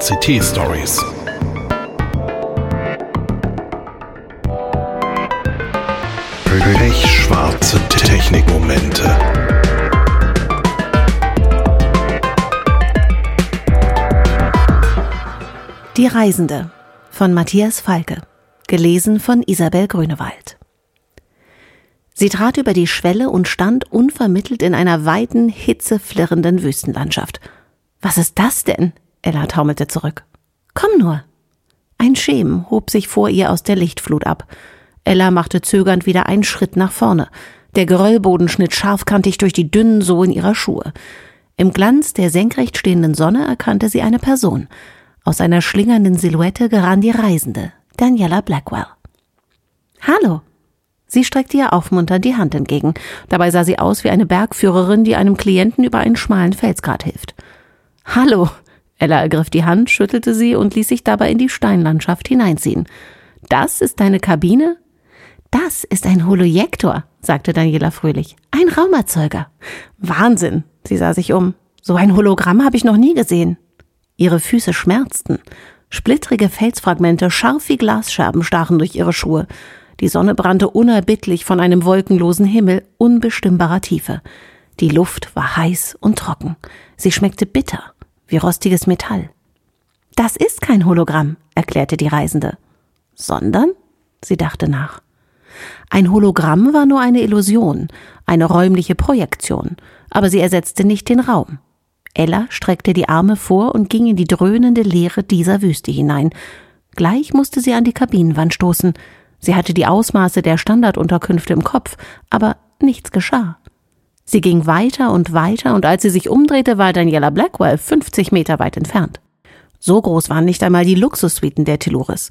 VCT Stories. Pechschwarze Technikmomente. Die Reisende von Matthias Falke, gelesen von Isabel Grünewald. Sie trat über die Schwelle und stand unvermittelt in einer weiten, hitzeflirrenden Wüstenlandschaft. Was ist das denn? Ella taumelte zurück. Komm nur. Ein Schemen hob sich vor ihr aus der Lichtflut ab. Ella machte zögernd wieder einen Schritt nach vorne. Der Geröllboden schnitt scharfkantig durch die dünnen Sohlen ihrer Schuhe. Im Glanz der senkrecht stehenden Sonne erkannte sie eine Person. Aus einer schlingernden Silhouette gerann die Reisende, Daniela Blackwell. Hallo. Sie streckte ihr aufmunternd die Hand entgegen. Dabei sah sie aus wie eine Bergführerin, die einem Klienten über einen schmalen Felsgrat hilft. Hallo. Ella ergriff die Hand, schüttelte sie und ließ sich dabei in die Steinlandschaft hineinziehen. Das ist deine Kabine? Das ist ein Holojektor, sagte Daniela fröhlich. Ein Raumerzeuger. Wahnsinn. Sie sah sich um. So ein Hologramm habe ich noch nie gesehen. Ihre Füße schmerzten. Splittrige Felsfragmente, scharf wie Glasscherben, stachen durch ihre Schuhe. Die Sonne brannte unerbittlich von einem wolkenlosen Himmel unbestimmbarer Tiefe. Die Luft war heiß und trocken. Sie schmeckte bitter, wie rostiges Metall. Das ist kein Hologramm, erklärte die Reisende. Sondern? Sie dachte nach. Ein Hologramm war nur eine Illusion, eine räumliche Projektion, aber sie ersetzte nicht den Raum. Ella streckte die Arme vor und ging in die dröhnende Leere dieser Wüste hinein. Gleich musste sie an die Kabinenwand stoßen. Sie hatte die Ausmaße der Standardunterkünfte im Kopf, aber nichts geschah. Sie ging weiter und weiter, und als sie sich umdrehte, war Daniela Blackwell 50 Meter weit entfernt. So groß waren nicht einmal die Luxussuiten der Telluris.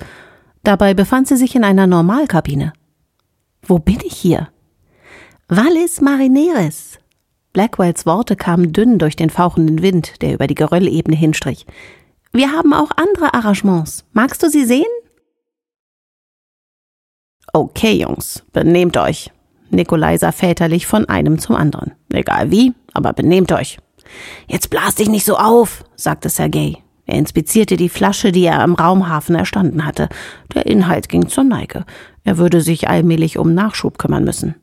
Dabei befand sie sich in einer Normalkabine. Wo bin ich hier? Vallis Marineris. Blackwells Worte kamen dünn durch den fauchenden Wind, der über die Geröllebene hinstrich. Wir haben auch andere Arrangements. Magst du sie sehen? Okay, Jungs, benehmt euch. Nikolai sah väterlich von einem zum anderen. Egal wie, aber benehmt euch. Jetzt blas dich nicht so auf, sagte Sergei. Er inspizierte die Flasche, die er am Raumhafen erstanden hatte. Der Inhalt ging zur Neige. Er würde sich allmählich um Nachschub kümmern müssen.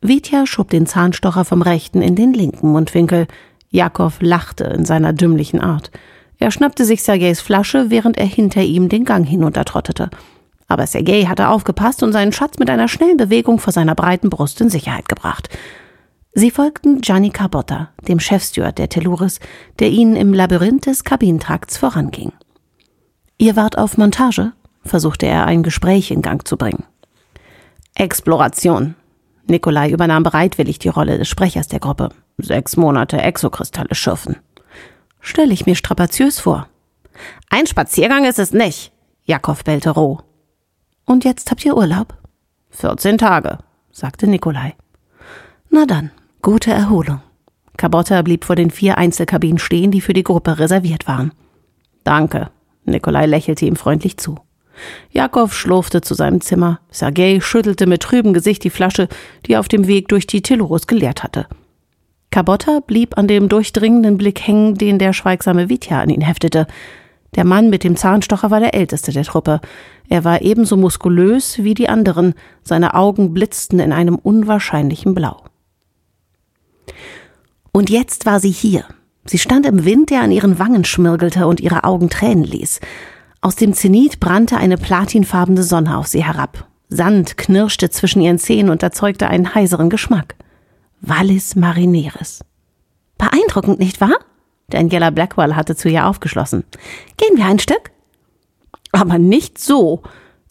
Vitya schob den Zahnstocher vom rechten in den linken Mundwinkel. Jakow lachte in seiner dümmlichen Art. Er schnappte sich Sergejs Flasche, während er hinter ihm den Gang hinuntertrottete. Aber Sergej hatte aufgepasst und seinen Schatz mit einer schnellen Bewegung vor seiner breiten Brust in Sicherheit gebracht. Sie folgten Gianni Carbotta, dem Chefsteward der Telluris, der ihnen im Labyrinth des Kabinentrakts voranging. Ihr wart auf Montage? versuchte er ein Gespräch in Gang zu bringen. Exploration, Nikolai übernahm bereitwillig die Rolle des Sprechers der Gruppe. Sechs Monate Exokristalle schürfen. Stelle ich mir strapaziös vor. Ein Spaziergang ist es nicht, Jakob bellte roh. Und jetzt habt ihr Urlaub? 14 Tage, sagte Nikolai. Na dann, gute Erholung. Kabotta blieb vor den vier Einzelkabinen stehen, die für die Gruppe reserviert waren. Danke. Nikolai lächelte ihm freundlich zu. Jakow schlurfte zu seinem Zimmer. Sergei schüttelte mit trübem Gesicht die Flasche, die er auf dem Weg durch die Tillurus geleert hatte. Kabotta blieb an dem durchdringenden Blick hängen, den der schweigsame Vitya an ihn heftete. Der Mann mit dem Zahnstocher war der älteste der Truppe. Er war ebenso muskulös wie die anderen, seine Augen blitzten in einem unwahrscheinlichen Blau. Und jetzt war sie hier. Sie stand im Wind, der an ihren Wangen schmirgelte und ihre Augen Tränen ließ. Aus dem Zenit brannte eine platinfarbene Sonne auf sie herab. Sand knirschte zwischen ihren Zähnen und erzeugte einen heiseren Geschmack. Wallis Marineris. Beeindruckend, nicht wahr? Daniela Blackwell hatte zu ihr aufgeschlossen. Gehen wir ein Stück? Aber nicht so.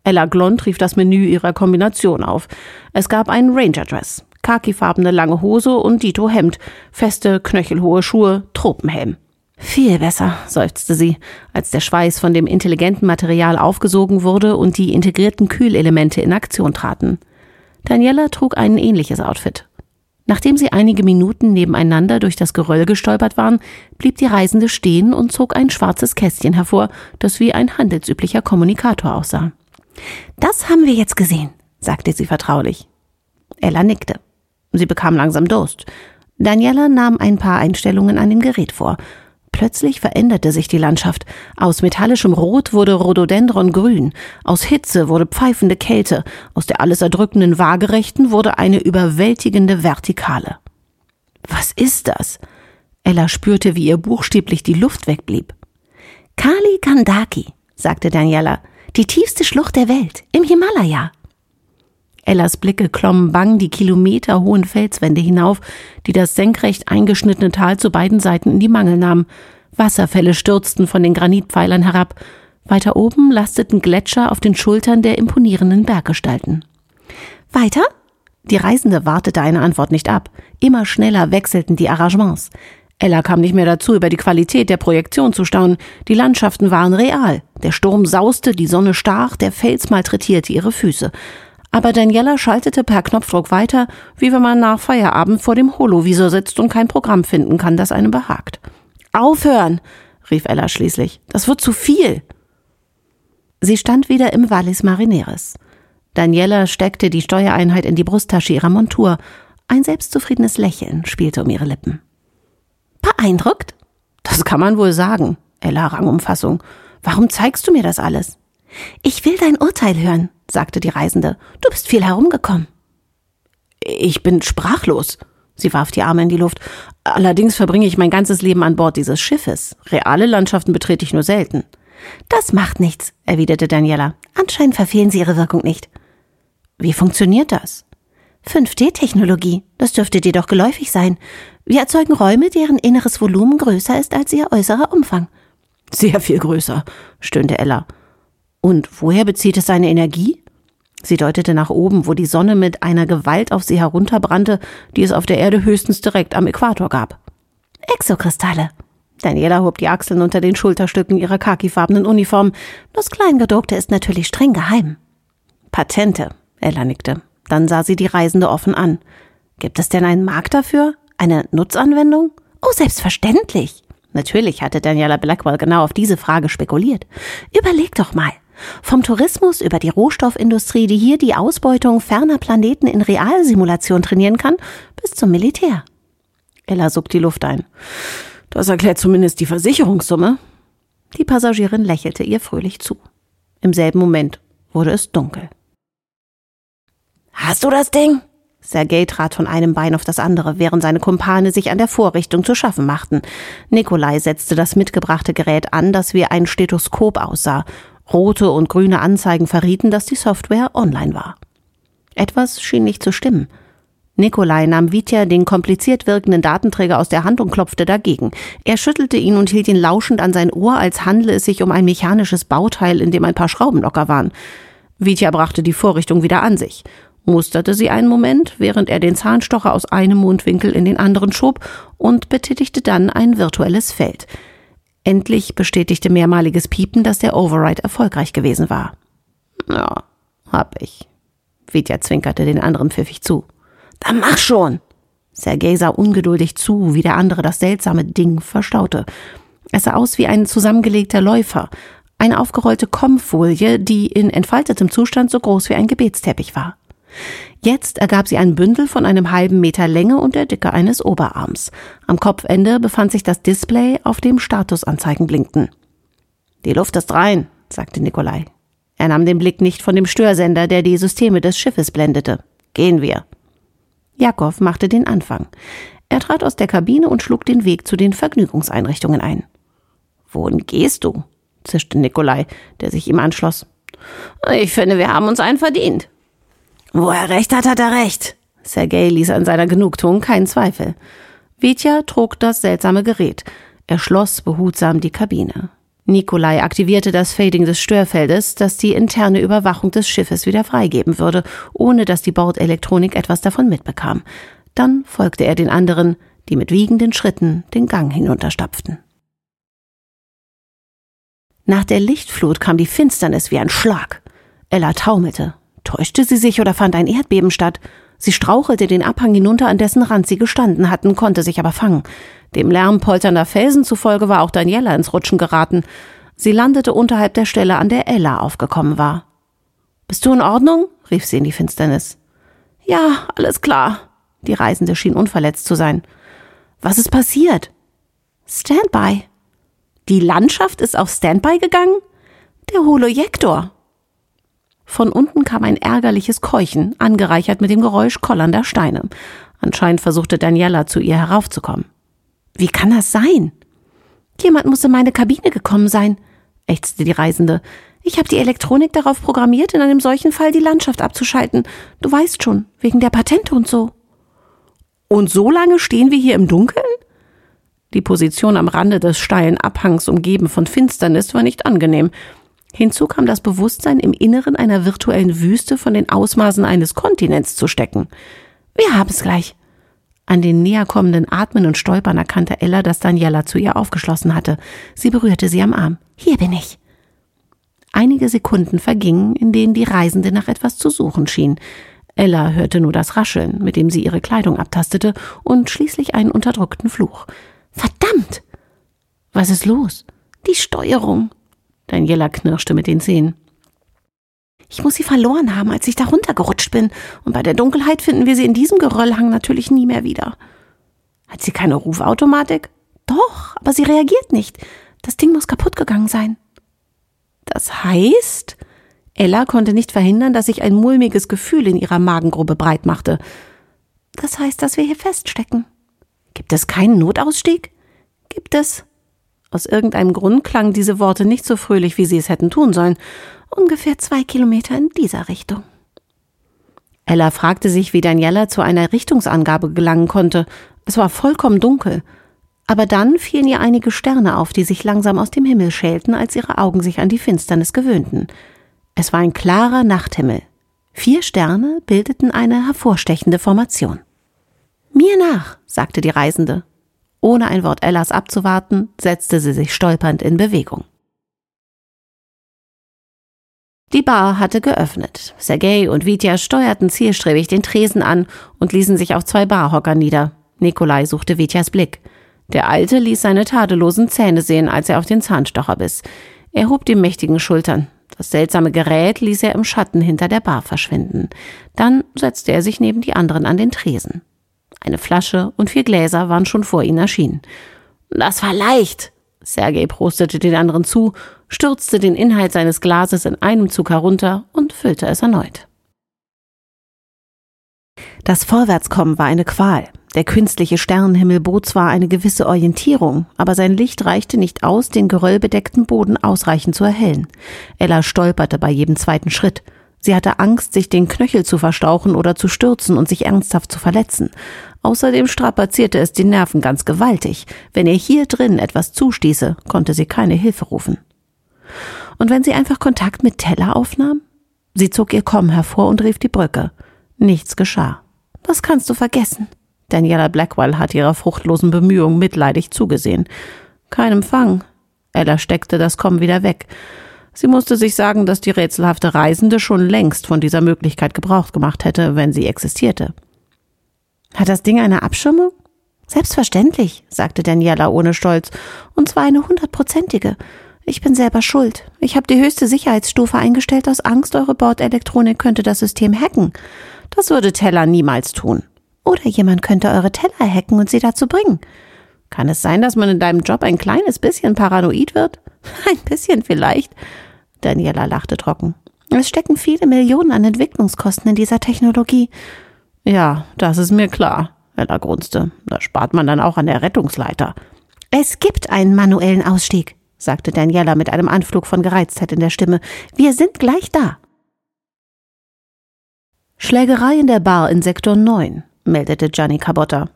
Ella Glond rief das Menü ihrer Kombination auf. Es gab einen Ranger-Dress, khakifarbene lange Hose und Dito Hemd, feste, knöchelhohe Schuhe, Tropenhelm. Viel besser, seufzte sie, als der Schweiß von dem intelligenten Material aufgesogen wurde und die integrierten Kühlelemente in Aktion traten. Daniela trug ein ähnliches Outfit. Nachdem sie einige Minuten nebeneinander durch das Geröll gestolpert waren, blieb die Reisende stehen und zog ein schwarzes Kästchen hervor, das wie ein handelsüblicher Kommunikator aussah. Das haben wir jetzt gesehen, sagte sie vertraulich. Ella nickte. Sie bekam langsam Durst. Daniela nahm ein paar Einstellungen an dem Gerät vor Plötzlich veränderte sich die Landschaft. Aus metallischem Rot wurde Rhododendron grün, aus Hitze wurde pfeifende Kälte, aus der alles erdrückenden Waagerechten wurde eine überwältigende Vertikale. Was ist das? Ella spürte, wie ihr buchstäblich die Luft wegblieb. Kali Kandaki, sagte Daniela, die tiefste Schlucht der Welt, im Himalaya. Ellas Blicke klommen bang die kilometerhohen Felswände hinauf, die das senkrecht eingeschnittene Tal zu beiden Seiten in die Mangel nahmen. Wasserfälle stürzten von den Granitpfeilern herab. Weiter oben lasteten Gletscher auf den Schultern der imponierenden Berggestalten. Weiter? Die Reisende wartete eine Antwort nicht ab. Immer schneller wechselten die Arrangements. Ella kam nicht mehr dazu, über die Qualität der Projektion zu staunen. Die Landschaften waren real. Der Sturm sauste, die Sonne stach, der Fels malträtierte ihre Füße. Aber Daniela schaltete per Knopfdruck weiter, wie wenn man nach Feierabend vor dem Holovisor sitzt und kein Programm finden kann, das einem behagt. Aufhören! rief Ella schließlich. Das wird zu viel! Sie stand wieder im Vallis Marineres. Daniela steckte die Steuereinheit in die Brusttasche ihrer Montur. Ein selbstzufriedenes Lächeln spielte um ihre Lippen. Beeindruckt? Das kann man wohl sagen, Ella rang um Fassung. Warum zeigst du mir das alles? Ich will dein Urteil hören, sagte die Reisende. Du bist viel herumgekommen. Ich bin sprachlos. Sie warf die Arme in die Luft. Allerdings verbringe ich mein ganzes Leben an Bord dieses Schiffes. Reale Landschaften betrete ich nur selten. Das macht nichts, erwiderte Daniela. Anscheinend verfehlen Sie Ihre Wirkung nicht. Wie funktioniert das? 5D-Technologie, das dürfte dir doch geläufig sein. Wir erzeugen Räume, deren inneres Volumen größer ist als ihr äußerer Umfang. Sehr viel größer, stöhnte Ella. Und woher bezieht es seine Energie? Sie deutete nach oben, wo die Sonne mit einer Gewalt auf sie herunterbrannte, die es auf der Erde höchstens direkt am Äquator gab. Exokristalle. Daniela hob die Achseln unter den Schulterstücken ihrer khakifarbenen Uniform. Das Kleingedruckte ist natürlich streng geheim. Patente, Ella nickte. Dann sah sie die Reisende offen an. Gibt es denn einen Markt dafür? Eine Nutzanwendung? Oh, selbstverständlich. Natürlich hatte Daniela Blackwell genau auf diese Frage spekuliert. Überleg doch mal. Vom Tourismus über die Rohstoffindustrie, die hier die Ausbeutung ferner Planeten in Realsimulation trainieren kann, bis zum Militär. Ella suckt die Luft ein. Das erklärt zumindest die Versicherungssumme. Die Passagierin lächelte ihr fröhlich zu. Im selben Moment wurde es dunkel. Hast du das Ding? Sergei trat von einem Bein auf das andere, während seine Kumpane sich an der Vorrichtung zu schaffen machten. Nikolai setzte das mitgebrachte Gerät an, das wie ein Stethoskop aussah, Rote und grüne Anzeigen verrieten, dass die Software online war. Etwas schien nicht zu stimmen. Nikolai nahm Vitya den kompliziert wirkenden Datenträger aus der Hand und klopfte dagegen. Er schüttelte ihn und hielt ihn lauschend an sein Ohr, als handle es sich um ein mechanisches Bauteil, in dem ein paar Schrauben locker waren. Vitya brachte die Vorrichtung wieder an sich, musterte sie einen Moment, während er den Zahnstocher aus einem Mundwinkel in den anderen schob und betätigte dann ein virtuelles Feld – Endlich bestätigte mehrmaliges Piepen, dass der Override erfolgreich gewesen war. Ja, hab ich. Vitya zwinkerte den anderen pfiffig zu. Dann mach schon! Sergei sah ungeduldig zu, wie der andere das seltsame Ding verstaute. Es sah aus wie ein zusammengelegter Läufer, eine aufgerollte Kommfolie, die in entfaltetem Zustand so groß wie ein Gebetsteppich war. Jetzt ergab sie ein Bündel von einem halben Meter Länge und der Dicke eines Oberarms. Am Kopfende befand sich das Display, auf dem Statusanzeigen blinkten. Die Luft ist rein, sagte Nikolai. Er nahm den Blick nicht von dem Störsender, der die Systeme des Schiffes blendete. Gehen wir. Jakob machte den Anfang. Er trat aus der Kabine und schlug den Weg zu den Vergnügungseinrichtungen ein. Wohin gehst du? zischte Nikolai, der sich ihm anschloss. Ich finde, wir haben uns einen verdient. Wo er recht hat, hat er recht. Sergei ließ an seiner Genugtuung keinen Zweifel. Vitya trug das seltsame Gerät. Er schloss behutsam die Kabine. Nikolai aktivierte das Fading des Störfeldes, das die interne Überwachung des Schiffes wieder freigeben würde, ohne dass die Bordelektronik etwas davon mitbekam. Dann folgte er den anderen, die mit wiegenden Schritten den Gang hinunterstapften. Nach der Lichtflut kam die Finsternis wie ein Schlag. Ella taumelte. Täuschte sie sich oder fand ein Erdbeben statt? Sie strauchelte den Abhang hinunter, an dessen Rand sie gestanden hatten, konnte sich aber fangen. Dem Lärm polternder Felsen zufolge war auch Daniela ins Rutschen geraten. Sie landete unterhalb der Stelle, an der Ella aufgekommen war. Bist du in Ordnung? rief sie in die Finsternis. Ja, alles klar. Die Reisende schien unverletzt zu sein. Was ist passiert? Standby. Die Landschaft ist auf Standby gegangen? Der Holojektor. Von unten kam ein ärgerliches Keuchen, angereichert mit dem Geräusch kollernder Steine. Anscheinend versuchte Daniela zu ihr heraufzukommen. Wie kann das sein? Jemand muss in meine Kabine gekommen sein, ächzte die Reisende. Ich habe die Elektronik darauf programmiert, in einem solchen Fall die Landschaft abzuschalten. Du weißt schon, wegen der Patente und so. Und so lange stehen wir hier im Dunkeln? Die Position am Rande des steilen Abhangs, umgeben von Finsternis, war nicht angenehm. Hinzu kam das Bewusstsein, im Inneren einer virtuellen Wüste von den Ausmaßen eines Kontinents zu stecken. Wir haben es gleich. An den näher kommenden Atmen und Stolpern erkannte Ella, dass Daniela zu ihr aufgeschlossen hatte. Sie berührte sie am Arm. Hier bin ich. Einige Sekunden vergingen, in denen die Reisende nach etwas zu suchen schien. Ella hörte nur das Rascheln, mit dem sie ihre Kleidung abtastete, und schließlich einen unterdrückten Fluch. Verdammt! Was ist los? Die Steuerung. Daniela knirschte mit den Zähnen. Ich muss sie verloren haben, als ich da runtergerutscht bin, und bei der Dunkelheit finden wir sie in diesem Geröllhang natürlich nie mehr wieder. Hat sie keine Rufautomatik? Doch, aber sie reagiert nicht. Das Ding muss kaputt gegangen sein. Das heißt, Ella konnte nicht verhindern, dass sich ein mulmiges Gefühl in ihrer Magengrube breit machte. Das heißt, dass wir hier feststecken. Gibt es keinen Notausstieg? Gibt es. Aus irgendeinem Grund klangen diese Worte nicht so fröhlich, wie sie es hätten tun sollen. Ungefähr zwei Kilometer in dieser Richtung. Ella fragte sich, wie Daniela zu einer Richtungsangabe gelangen konnte. Es war vollkommen dunkel. Aber dann fielen ihr einige Sterne auf, die sich langsam aus dem Himmel schälten, als ihre Augen sich an die Finsternis gewöhnten. Es war ein klarer Nachthimmel. Vier Sterne bildeten eine hervorstechende Formation. Mir nach, sagte die Reisende. Ohne ein Wort Ellas abzuwarten, setzte sie sich stolpernd in Bewegung. Die Bar hatte geöffnet. Sergei und Vitya steuerten zielstrebig den Tresen an und ließen sich auf zwei Barhocker nieder. Nikolai suchte Vityas Blick. Der Alte ließ seine tadellosen Zähne sehen, als er auf den Zahnstocher biss. Er hob die mächtigen Schultern. Das seltsame Gerät ließ er im Schatten hinter der Bar verschwinden. Dann setzte er sich neben die anderen an den Tresen. Eine Flasche und vier Gläser waren schon vor ihnen erschienen. Das war leicht. Sergei prostete den anderen zu, stürzte den Inhalt seines Glases in einem Zug herunter und füllte es erneut. Das Vorwärtskommen war eine Qual. Der künstliche Sternenhimmel bot zwar eine gewisse Orientierung, aber sein Licht reichte nicht aus, den geröllbedeckten Boden ausreichend zu erhellen. Ella stolperte bei jedem zweiten Schritt. Sie hatte Angst, sich den Knöchel zu verstauchen oder zu stürzen und sich ernsthaft zu verletzen. Außerdem strapazierte es die Nerven ganz gewaltig. Wenn ihr hier drin etwas zustieße, konnte sie keine Hilfe rufen. Und wenn sie einfach Kontakt mit Teller aufnahm? Sie zog ihr Komm hervor und rief die Brücke. Nichts geschah. Das kannst du vergessen. Daniela Blackwell hat ihrer fruchtlosen Bemühung mitleidig zugesehen. Kein Empfang. Ella steckte das Komm wieder weg. Sie musste sich sagen, dass die rätselhafte Reisende schon längst von dieser Möglichkeit Gebrauch gemacht hätte, wenn sie existierte. Hat das Ding eine Abschirmung? Selbstverständlich, sagte Daniela ohne Stolz, und zwar eine hundertprozentige. Ich bin selber schuld. Ich habe die höchste Sicherheitsstufe eingestellt aus Angst, eure Bordelektronik könnte das System hacken. Das würde Teller niemals tun. Oder jemand könnte eure Teller hacken und sie dazu bringen. Kann es sein, dass man in deinem Job ein kleines bisschen paranoid wird? Ein bisschen vielleicht. Daniela lachte trocken. Es stecken viele Millionen an Entwicklungskosten in dieser Technologie. Ja, das ist mir klar. Ella grunzte. Da spart man dann auch an der Rettungsleiter. Es gibt einen manuellen Ausstieg, sagte Daniela mit einem Anflug von Gereiztheit in der Stimme. Wir sind gleich da. Schlägerei in der Bar in Sektor 9 meldete Gianni Cabotta.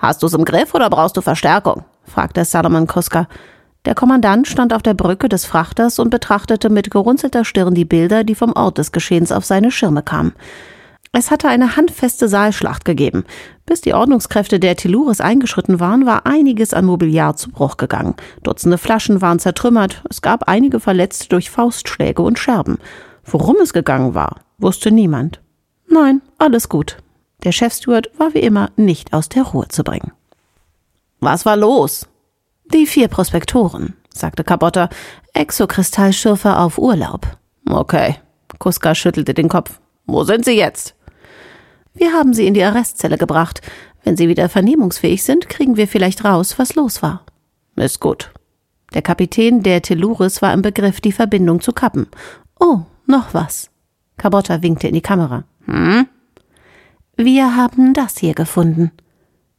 Hast du's im Griff oder brauchst du Verstärkung? fragte Salomon Kuska. Der Kommandant stand auf der Brücke des Frachters und betrachtete mit gerunzelter Stirn die Bilder, die vom Ort des Geschehens auf seine Schirme kamen. Es hatte eine handfeste Saalschlacht gegeben. Bis die Ordnungskräfte der Telluris eingeschritten waren, war einiges an Mobiliar zu Bruch gegangen. Dutzende Flaschen waren zertrümmert, es gab einige Verletzte durch Faustschläge und Scherben. Worum es gegangen war, wusste niemand. Nein, alles gut. Der Chefsteward war wie immer nicht aus der Ruhe zu bringen. Was war los? Die vier Prospektoren, sagte Kabotta, Exokristallschürfer auf Urlaub. Okay. Kuska schüttelte den Kopf. Wo sind sie jetzt? Wir haben sie in die Arrestzelle gebracht. Wenn sie wieder vernehmungsfähig sind, kriegen wir vielleicht raus, was los war. Ist gut. Der Kapitän der Telluris war im Begriff, die Verbindung zu kappen. Oh, noch was. Cabotta winkte in die Kamera. Hm? Wir haben das hier gefunden.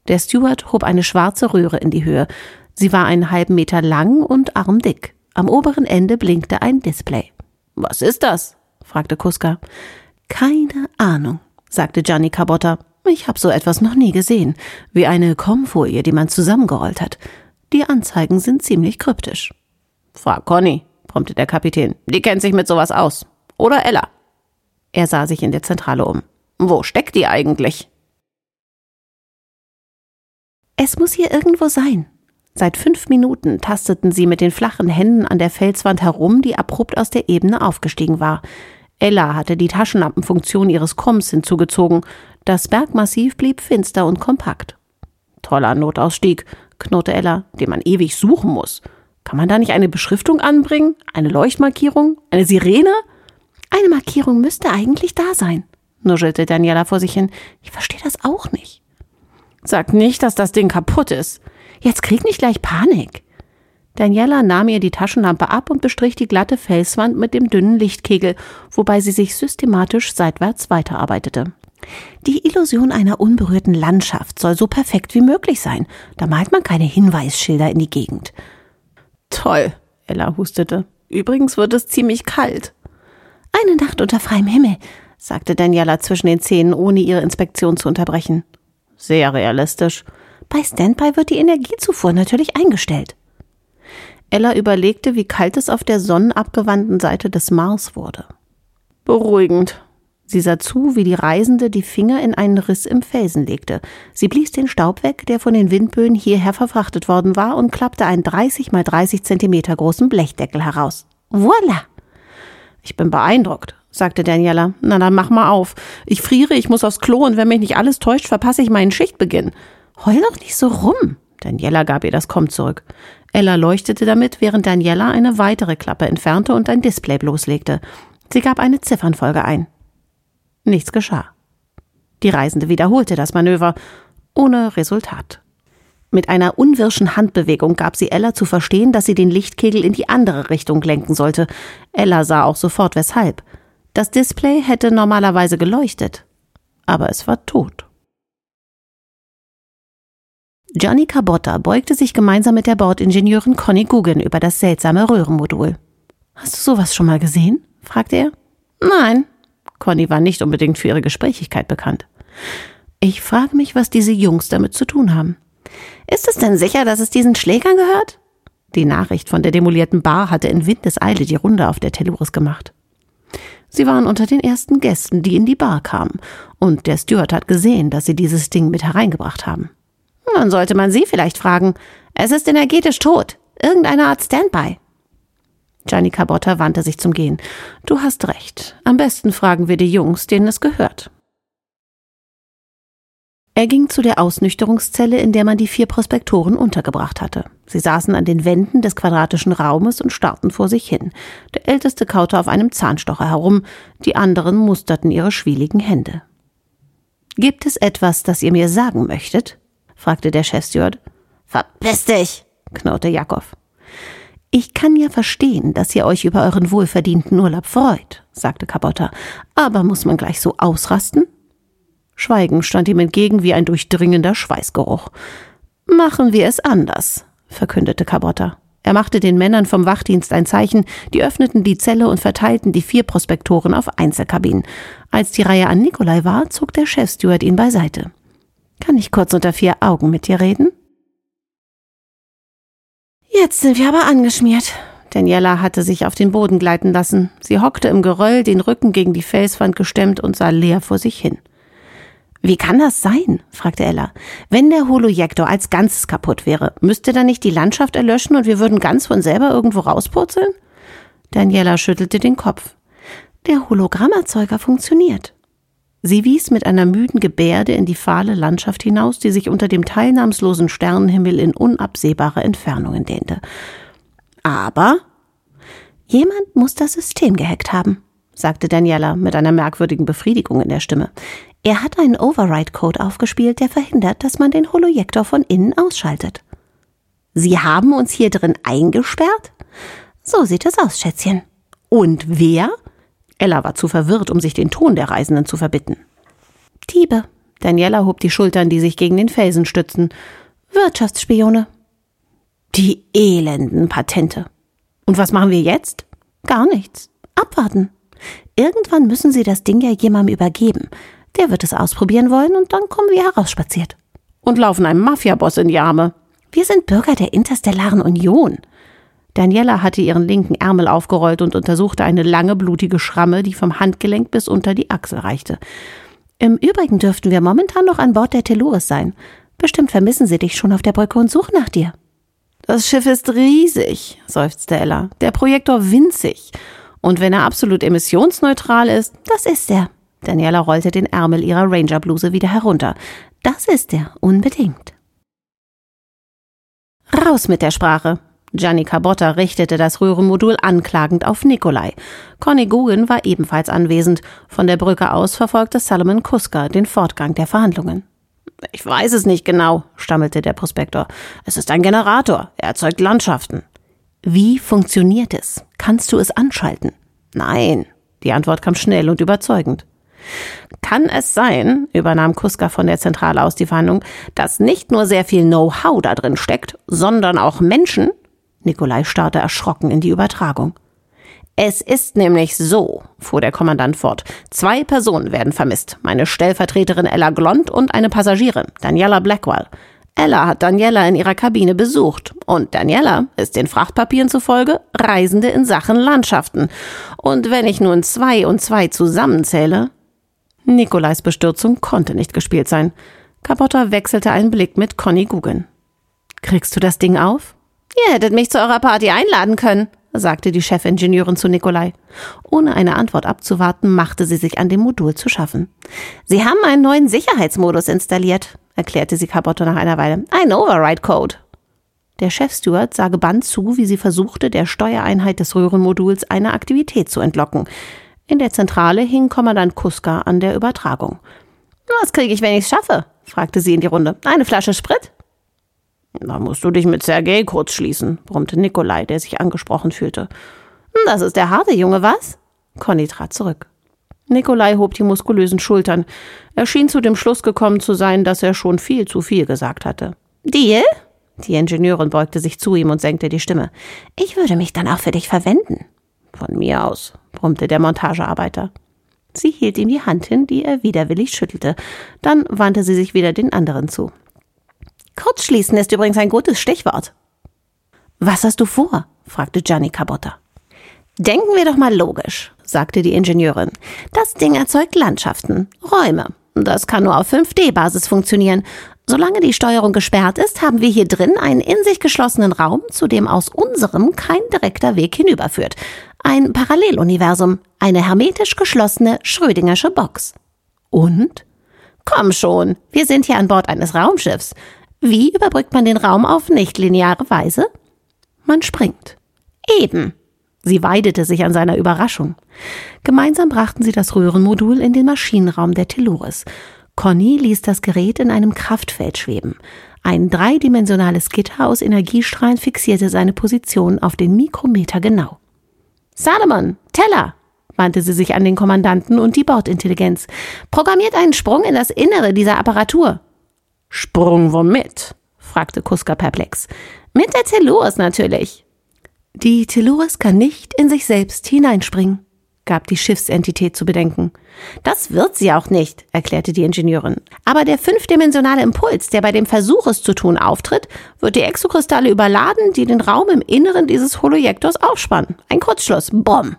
Der Steward hob eine schwarze Röhre in die Höhe. Sie war einen halben Meter lang und armdick. Am oberen Ende blinkte ein Display. Was ist das? fragte Kuska. Keine Ahnung, sagte Gianni Cabotta. Ich habe so etwas noch nie gesehen, wie eine Komfolie, die man zusammengerollt hat. Die Anzeigen sind ziemlich kryptisch. Frag Conny, prompte der Kapitän. Die kennt sich mit sowas aus. Oder Ella. Er sah sich in der Zentrale um. Wo steckt die eigentlich? Es muss hier irgendwo sein. Seit fünf Minuten tasteten sie mit den flachen Händen an der Felswand herum, die abrupt aus der Ebene aufgestiegen war. Ella hatte die Taschenlampenfunktion ihres Komms hinzugezogen. Das Bergmassiv blieb finster und kompakt. Toller Notausstieg, knurrte Ella, den man ewig suchen muss. Kann man da nicht eine Beschriftung anbringen? Eine Leuchtmarkierung? Eine Sirene? Eine Markierung müsste eigentlich da sein, nuschelte Daniela vor sich hin. Ich verstehe das auch nicht. Sag nicht, dass das Ding kaputt ist. Jetzt krieg nicht gleich Panik. Daniela nahm ihr die Taschenlampe ab und bestrich die glatte Felswand mit dem dünnen Lichtkegel, wobei sie sich systematisch seitwärts weiterarbeitete. Die Illusion einer unberührten Landschaft soll so perfekt wie möglich sein. Da malt man keine Hinweisschilder in die Gegend. Toll, Ella hustete. Übrigens wird es ziemlich kalt. Eine Nacht unter freiem Himmel, sagte Daniela zwischen den Zähnen, ohne ihre Inspektion zu unterbrechen. Sehr realistisch. Bei Standby wird die Energiezufuhr natürlich eingestellt. Ella überlegte, wie kalt es auf der sonnenabgewandten Seite des Mars wurde. Beruhigend. Sie sah zu, wie die Reisende die Finger in einen Riss im Felsen legte. Sie blies den Staub weg, der von den Windböen hierher verfrachtet worden war, und klappte einen 30 mal 30 Zentimeter großen Blechdeckel heraus. Voila! Ich bin beeindruckt, sagte Daniela. Na dann mach mal auf. Ich friere, ich muss aufs Klo und wenn mich nicht alles täuscht, verpasse ich meinen Schichtbeginn. Heul doch nicht so rum. Daniela gab ihr das Komm zurück. Ella leuchtete damit, während Daniela eine weitere Klappe entfernte und ein Display bloßlegte. Sie gab eine Ziffernfolge ein. Nichts geschah. Die Reisende wiederholte das Manöver, ohne Resultat. Mit einer unwirschen Handbewegung gab sie Ella zu verstehen, dass sie den Lichtkegel in die andere Richtung lenken sollte. Ella sah auch sofort weshalb. Das Display hätte normalerweise geleuchtet, aber es war tot. Johnny Cabotta beugte sich gemeinsam mit der Bordingenieurin Conny Guggen über das seltsame Röhrenmodul. Hast du sowas schon mal gesehen? fragte er. Nein. Conny war nicht unbedingt für ihre Gesprächigkeit bekannt. Ich frage mich, was diese Jungs damit zu tun haben. Ist es denn sicher, dass es diesen Schlägern gehört? Die Nachricht von der demolierten Bar hatte in Windeseile die Runde auf der Telluris gemacht. Sie waren unter den ersten Gästen, die in die Bar kamen, und der Steward hat gesehen, dass sie dieses Ding mit hereingebracht haben. Dann sollte man sie vielleicht fragen. Es ist energetisch tot. Irgendeine Art Standby. Gianni Cabotta wandte sich zum Gehen. Du hast recht. Am besten fragen wir die Jungs, denen es gehört. Er ging zu der Ausnüchterungszelle, in der man die vier Prospektoren untergebracht hatte. Sie saßen an den Wänden des quadratischen Raumes und starrten vor sich hin. Der älteste kaute auf einem Zahnstocher herum, die anderen musterten ihre schwieligen Hände. Gibt es etwas, das ihr mir sagen möchtet? fragte der Chefsteward. Verpiss dich, knurrte Jakob. Ich kann ja verstehen, dass ihr euch über euren wohlverdienten Urlaub freut, sagte Kabotta. Aber muss man gleich so ausrasten? Schweigen stand ihm entgegen wie ein durchdringender Schweißgeruch. Machen wir es anders, verkündete Kabotta. Er machte den Männern vom Wachdienst ein Zeichen, die öffneten die Zelle und verteilten die vier Prospektoren auf Einzelkabinen. Als die Reihe an Nikolai war, zog der Chefsteward ihn beiseite. Kann ich kurz unter vier Augen mit dir reden? Jetzt sind wir aber angeschmiert. Daniela hatte sich auf den Boden gleiten lassen. Sie hockte im Geröll, den Rücken gegen die Felswand gestemmt und sah leer vor sich hin. Wie kann das sein? fragte Ella. Wenn der Holojektor als Ganzes kaputt wäre, müsste dann nicht die Landschaft erlöschen und wir würden ganz von selber irgendwo rauspurzeln? Daniela schüttelte den Kopf. Der Hologrammerzeuger funktioniert. Sie wies mit einer müden Gebärde in die fahle Landschaft hinaus, die sich unter dem teilnahmslosen Sternenhimmel in unabsehbare Entfernungen dehnte. Aber jemand muss das System gehackt haben, sagte Daniela mit einer merkwürdigen Befriedigung in der Stimme. Er hat einen Override-Code aufgespielt, der verhindert, dass man den Holojektor von innen ausschaltet. Sie haben uns hier drin eingesperrt? So sieht es aus, Schätzchen. Und wer? Ella war zu verwirrt, um sich den Ton der Reisenden zu verbitten. Diebe. Daniela hob die Schultern, die sich gegen den Felsen stützten. Wirtschaftsspione. Die elenden Patente. Und was machen wir jetzt? Gar nichts. Abwarten. Irgendwann müssen sie das Ding ja jemandem übergeben. Der wird es ausprobieren wollen und dann kommen wir herausspaziert. Und laufen einem Mafiaboss in die Arme. Wir sind Bürger der Interstellaren Union. Daniela hatte ihren linken Ärmel aufgerollt und untersuchte eine lange blutige Schramme, die vom Handgelenk bis unter die Achsel reichte. Im Übrigen dürften wir momentan noch an Bord der Telluris sein. Bestimmt vermissen sie dich schon auf der Brücke und suchen nach dir. Das Schiff ist riesig, seufzte Ella. Der Projektor winzig. Und wenn er absolut emissionsneutral ist, das ist er. Daniela rollte den Ärmel ihrer Rangerbluse wieder herunter. Das ist er, unbedingt. Raus mit der Sprache. Gianni Cabotta richtete das Röhrenmodul anklagend auf Nikolai. Conny Guggen war ebenfalls anwesend. Von der Brücke aus verfolgte Solomon Kuska den Fortgang der Verhandlungen. Ich weiß es nicht genau, stammelte der Prospektor. Es ist ein Generator. Er erzeugt Landschaften. Wie funktioniert es? Kannst du es anschalten? Nein. Die Antwort kam schnell und überzeugend. Kann es sein, übernahm Kuska von der Zentrale aus die Verhandlung, dass nicht nur sehr viel Know-how da drin steckt, sondern auch Menschen? Nikolai starrte erschrocken in die Übertragung. Es ist nämlich so, fuhr der Kommandant fort. Zwei Personen werden vermisst. Meine Stellvertreterin Ella Glond und eine Passagierin, Daniela Blackwell. Ella hat Daniela in ihrer Kabine besucht. Und Daniela ist den Frachtpapieren zufolge Reisende in Sachen Landschaften. Und wenn ich nun zwei und zwei zusammenzähle. Nikolais Bestürzung konnte nicht gespielt sein. Capotta wechselte einen Blick mit Conny Guggen. Kriegst du das Ding auf? Ihr hättet mich zu eurer Party einladen können, sagte die Chefingenieurin zu Nikolai. Ohne eine Antwort abzuwarten, machte sie sich an dem Modul zu schaffen. Sie haben einen neuen Sicherheitsmodus installiert, erklärte sie Caboto nach einer Weile. Ein Override-Code. Der Chefsteward sah gebannt zu, wie sie versuchte, der Steuereinheit des Röhrenmoduls eine Aktivität zu entlocken. In der Zentrale hing Kommandant Kuska an der Übertragung. Was kriege ich, wenn ich's schaffe? fragte sie in die Runde. Eine Flasche Sprit? Da musst du dich mit Sergei kurz schließen, brummte Nikolai, der sich angesprochen fühlte. Das ist der harte Junge, was? Conny trat zurück. Nikolai hob die muskulösen Schultern. Er schien zu dem Schluss gekommen zu sein, dass er schon viel zu viel gesagt hatte. Deal? Die Ingenieurin beugte sich zu ihm und senkte die Stimme. Ich würde mich dann auch für dich verwenden. Von mir aus, brummte der Montagearbeiter. Sie hielt ihm die Hand hin, die er widerwillig schüttelte. Dann wandte sie sich wieder den anderen zu. Kurzschließen ist übrigens ein gutes Stichwort. Was hast du vor? fragte Gianni Cabotta. Denken wir doch mal logisch, sagte die Ingenieurin. Das Ding erzeugt Landschaften, Räume. Das kann nur auf 5D-Basis funktionieren. Solange die Steuerung gesperrt ist, haben wir hier drin einen in sich geschlossenen Raum, zu dem aus unserem kein direkter Weg hinüberführt. Ein Paralleluniversum, eine hermetisch geschlossene Schrödingersche Box. Und? Komm schon, wir sind hier an Bord eines Raumschiffs. Wie überbrückt man den Raum auf nichtlineare Weise? Man springt. Eben. Sie weidete sich an seiner Überraschung. Gemeinsam brachten sie das Röhrenmodul in den Maschinenraum der Telluris. Conny ließ das Gerät in einem Kraftfeld schweben. Ein dreidimensionales Gitter aus Energiestrahlen fixierte seine Position auf den Mikrometer genau. Salomon, Teller, wandte sie sich an den Kommandanten und die Bordintelligenz. Programmiert einen Sprung in das Innere dieser Apparatur. Sprung womit? fragte Kuska perplex. Mit der Telluris natürlich. Die Telluris kann nicht in sich selbst hineinspringen, gab die Schiffsentität zu bedenken. Das wird sie auch nicht, erklärte die Ingenieurin. Aber der fünfdimensionale Impuls, der bei dem Versuch, es zu tun, auftritt, wird die Exokristalle überladen, die den Raum im Inneren dieses Holojektors aufspannen. Ein Kurzschluss. Bom.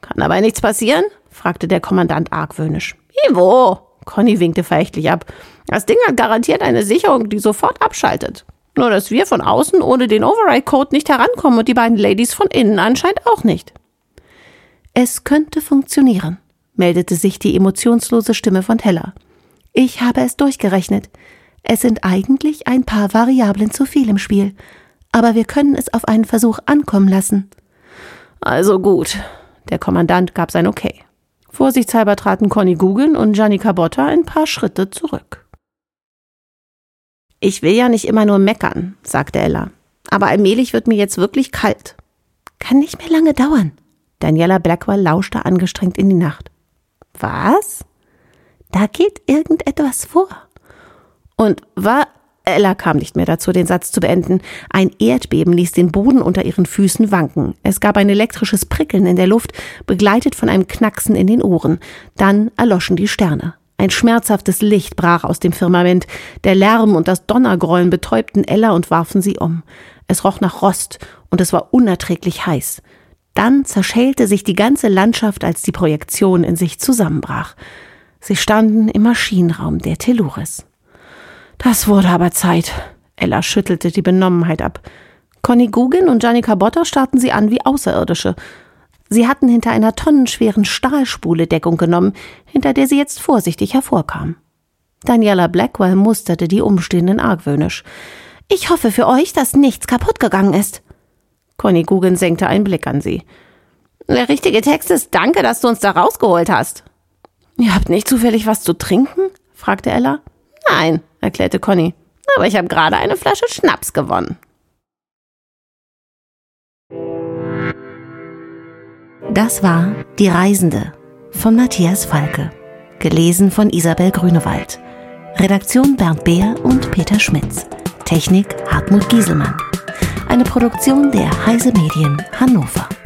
Kann dabei nichts passieren? fragte der Kommandant argwöhnisch. Ivo, Conny winkte verächtlich ab. Das Ding hat garantiert eine Sicherung, die sofort abschaltet. Nur, dass wir von außen ohne den Override-Code nicht herankommen und die beiden Ladies von innen anscheinend auch nicht. Es könnte funktionieren, meldete sich die emotionslose Stimme von Teller. Ich habe es durchgerechnet. Es sind eigentlich ein paar Variablen zu viel im Spiel. Aber wir können es auf einen Versuch ankommen lassen. Also gut. Der Kommandant gab sein Okay. Vorsichtshalber traten Conny Guggen und Gianni Cabotta ein paar Schritte zurück. Ich will ja nicht immer nur meckern, sagte Ella. Aber allmählich wird mir jetzt wirklich kalt. Kann nicht mehr lange dauern. Daniela Blackwell lauschte angestrengt in die Nacht. Was? Da geht irgendetwas vor. Und war, Ella kam nicht mehr dazu, den Satz zu beenden. Ein Erdbeben ließ den Boden unter ihren Füßen wanken. Es gab ein elektrisches Prickeln in der Luft, begleitet von einem Knacksen in den Ohren. Dann erloschen die Sterne. Ein schmerzhaftes Licht brach aus dem Firmament. Der Lärm und das Donnergrollen betäubten Ella und warfen sie um. Es roch nach Rost und es war unerträglich heiß. Dann zerschellte sich die ganze Landschaft, als die Projektion in sich zusammenbrach. Sie standen im Maschinenraum der Telluris. Das wurde aber Zeit. Ella schüttelte die Benommenheit ab. Conny Guggen und Janika Botter starrten sie an wie Außerirdische. Sie hatten hinter einer tonnenschweren Stahlspule Deckung genommen, hinter der sie jetzt vorsichtig hervorkam. Daniela Blackwell musterte die Umstehenden argwöhnisch. Ich hoffe für euch, dass nichts kaputt gegangen ist. Conny Guggen senkte einen Blick an sie. Der richtige Text ist Danke, dass du uns da rausgeholt hast. Ihr habt nicht zufällig was zu trinken? fragte Ella. Nein, erklärte Conny. Aber ich habe gerade eine Flasche Schnaps gewonnen. Das war Die Reisende von Matthias Falke. Gelesen von Isabel Grünewald. Redaktion Bernd Beer und Peter Schmitz. Technik Hartmut Gieselmann. Eine Produktion der Heise Medien Hannover.